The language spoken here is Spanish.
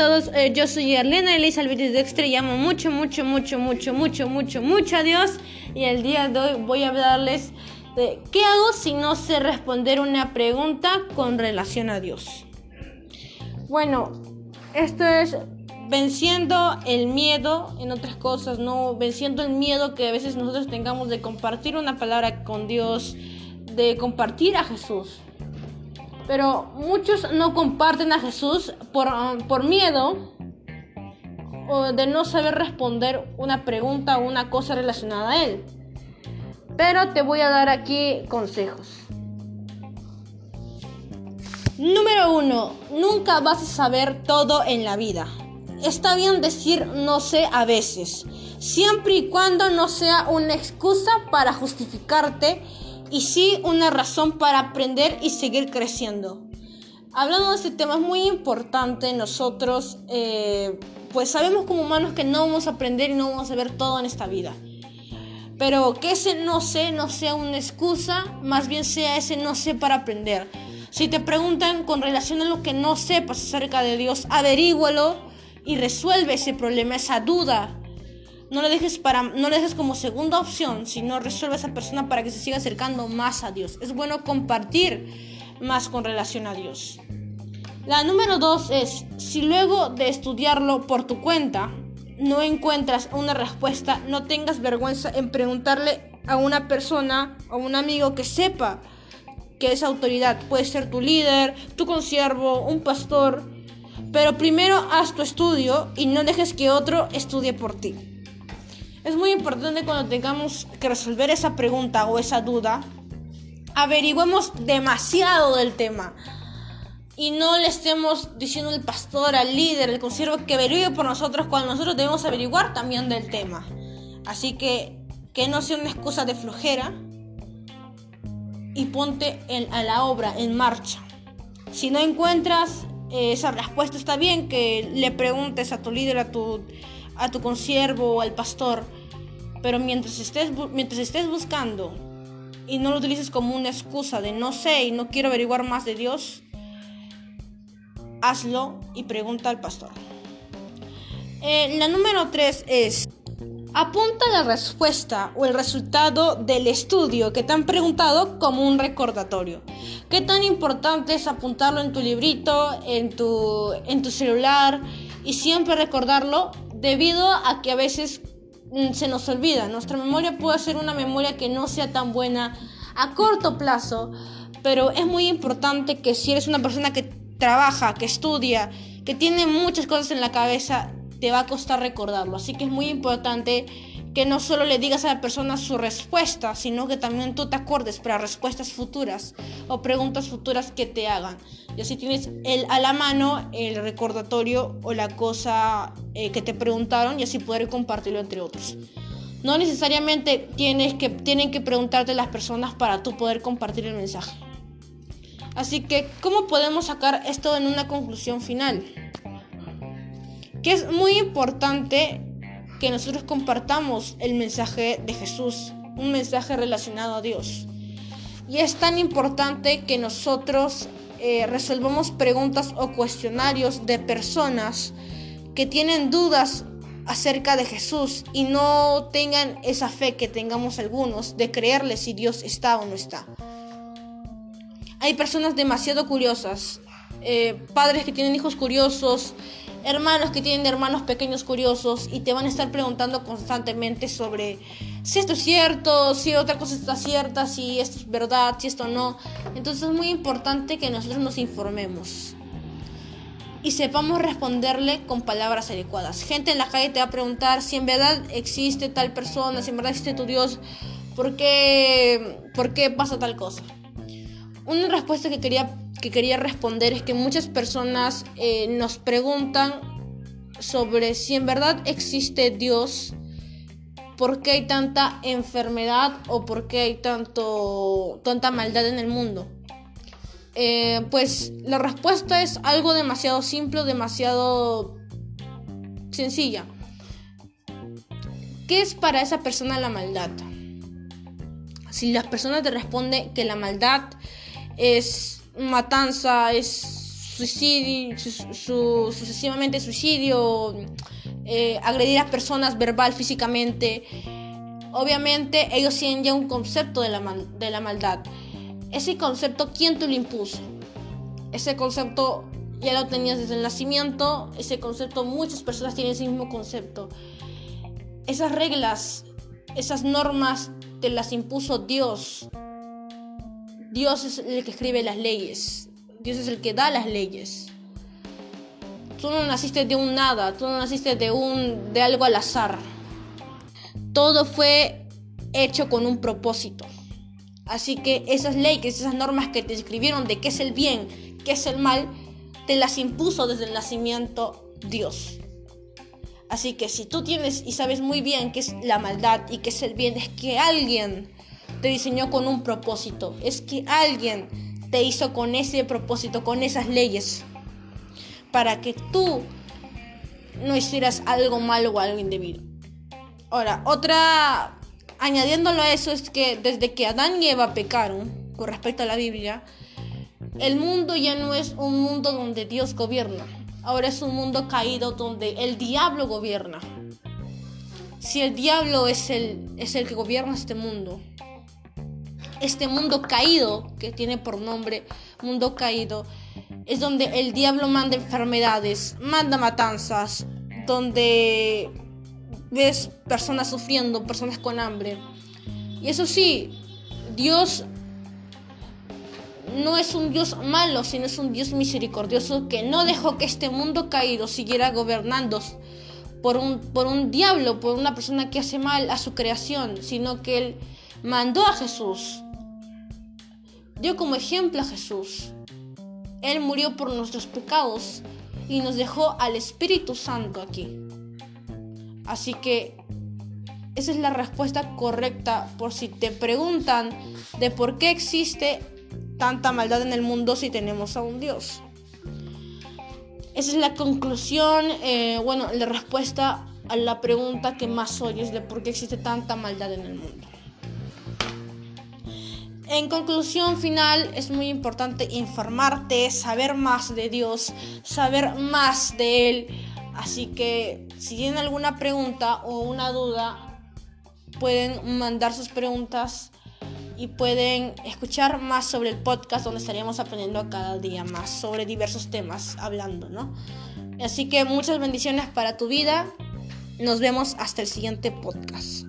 todos, eh, yo soy Arlena Elizabeth Dexter y amo mucho, mucho, mucho, mucho, mucho, mucho, mucho a Dios y el día de hoy voy a hablarles de qué hago si no sé responder una pregunta con relación a Dios. Bueno, esto es venciendo el miedo en otras cosas, no venciendo el miedo que a veces nosotros tengamos de compartir una palabra con Dios, de compartir a Jesús. Pero muchos no comparten a Jesús por, por miedo o de no saber responder una pregunta o una cosa relacionada a Él. Pero te voy a dar aquí consejos. Número uno, nunca vas a saber todo en la vida. Está bien decir no sé a veces, siempre y cuando no sea una excusa para justificarte y sí una razón para aprender y seguir creciendo. Hablando de este tema es muy importante, nosotros eh, pues sabemos como humanos que no vamos a aprender y no vamos a ver todo en esta vida. Pero que ese no sé no sea una excusa, más bien sea ese no sé para aprender. Si te preguntan con relación a lo que no sepas acerca de Dios, averígualo y resuelve ese problema, esa duda no le dejes para no le dejes como segunda opción, sino resuelve a esa persona para que se siga acercando más a Dios. Es bueno compartir más con relación a Dios. La número dos es, si luego de estudiarlo por tu cuenta no encuentras una respuesta, no tengas vergüenza en preguntarle a una persona o un amigo que sepa que es autoridad. Puede ser tu líder, tu consiervo, un pastor. Pero primero haz tu estudio y no dejes que otro estudie por ti. Es muy importante cuando tengamos que resolver esa pregunta o esa duda, averigüemos demasiado del tema y no le estemos diciendo al pastor, al líder, al consiervo que averigüe por nosotros cuando nosotros debemos averiguar también del tema. Así que que no sea una excusa de flojera y ponte a la obra, en marcha. Si no encuentras eh, esa respuesta, está bien que le preguntes a tu líder, a tu a tu consiervo o al pastor, pero mientras estés, mientras estés buscando y no lo utilices como una excusa de no sé y no quiero averiguar más de Dios, hazlo y pregunta al pastor. Eh, la número 3 es, apunta la respuesta o el resultado del estudio que te han preguntado como un recordatorio. ¿Qué tan importante es apuntarlo en tu librito, en tu, en tu celular y siempre recordarlo debido a que a veces se nos olvida. Nuestra memoria puede ser una memoria que no sea tan buena a corto plazo, pero es muy importante que si eres una persona que trabaja, que estudia, que tiene muchas cosas en la cabeza, te va a costar recordarlo. Así que es muy importante que no solo le digas a la persona su respuesta, sino que también tú te acuerdes para respuestas futuras o preguntas futuras que te hagan. Y así tienes el, a la mano el recordatorio o la cosa eh, que te preguntaron y así poder compartirlo entre otros. No necesariamente tienes que, tienen que preguntarte las personas para tú poder compartir el mensaje. Así que, ¿cómo podemos sacar esto en una conclusión final? Que es muy importante que nosotros compartamos el mensaje de Jesús, un mensaje relacionado a Dios. Y es tan importante que nosotros eh, resolvamos preguntas o cuestionarios de personas que tienen dudas acerca de Jesús y no tengan esa fe que tengamos algunos de creerle si Dios está o no está. Hay personas demasiado curiosas, eh, padres que tienen hijos curiosos, hermanos que tienen hermanos pequeños curiosos y te van a estar preguntando constantemente sobre si esto es cierto, si otra cosa está cierta, si esto es verdad, si esto no. Entonces es muy importante que nosotros nos informemos y sepamos responderle con palabras adecuadas. Gente en la calle te va a preguntar si en verdad existe tal persona, si en verdad existe tu Dios, ¿por qué, por qué pasa tal cosa? Una respuesta que quería que quería responder es que muchas personas eh, nos preguntan sobre si en verdad existe Dios, por qué hay tanta enfermedad o por qué hay tanto, tanta maldad en el mundo. Eh, pues la respuesta es algo demasiado simple, demasiado sencilla. ¿Qué es para esa persona la maldad? Si la persona te responde que la maldad es matanza, es suicidio, sucesivamente suicidio, eh, agredir a personas verbal, físicamente. Obviamente ellos tienen ya un concepto de la, de la maldad. Ese concepto, ¿quién te lo impuso? Ese concepto ya lo tenías desde el nacimiento. Ese concepto, muchas personas tienen ese mismo concepto. Esas reglas, esas normas, te las impuso Dios. Dios es el que escribe las leyes. Dios es el que da las leyes. Tú no naciste de un nada, tú no naciste de un de algo al azar. Todo fue hecho con un propósito. Así que esas leyes, esas normas que te escribieron de qué es el bien, qué es el mal, te las impuso desde el nacimiento Dios. Así que si tú tienes y sabes muy bien qué es la maldad y qué es el bien, es que alguien te diseñó con un propósito. Es que alguien te hizo con ese propósito, con esas leyes. Para que tú no hicieras algo malo o algo indebido. Ahora, otra, añadiéndolo a eso, es que desde que Adán y Eva pecaron, con respecto a la Biblia, el mundo ya no es un mundo donde Dios gobierna. Ahora es un mundo caído donde el diablo gobierna. Si el diablo es el, es el que gobierna este mundo, este mundo caído, que tiene por nombre mundo caído, es donde el diablo manda enfermedades, manda matanzas, donde ves personas sufriendo, personas con hambre. Y eso sí, Dios no es un Dios malo, sino es un Dios misericordioso que no dejó que este mundo caído siguiera gobernando por un, por un diablo, por una persona que hace mal a su creación, sino que Él mandó a Jesús. Dio como ejemplo a Jesús. Él murió por nuestros pecados y nos dejó al Espíritu Santo aquí. Así que esa es la respuesta correcta por si te preguntan de por qué existe tanta maldad en el mundo si tenemos a un Dios. Esa es la conclusión, eh, bueno, la respuesta a la pregunta que más oyes de por qué existe tanta maldad en el mundo. En conclusión final, es muy importante informarte, saber más de Dios, saber más de Él, Así que si tienen alguna pregunta o una duda, pueden mandar sus preguntas y pueden escuchar más sobre el podcast donde estaríamos aprendiendo cada día más sobre diversos temas hablando, ¿no? Así que muchas bendiciones para tu vida. Nos vemos hasta el siguiente podcast.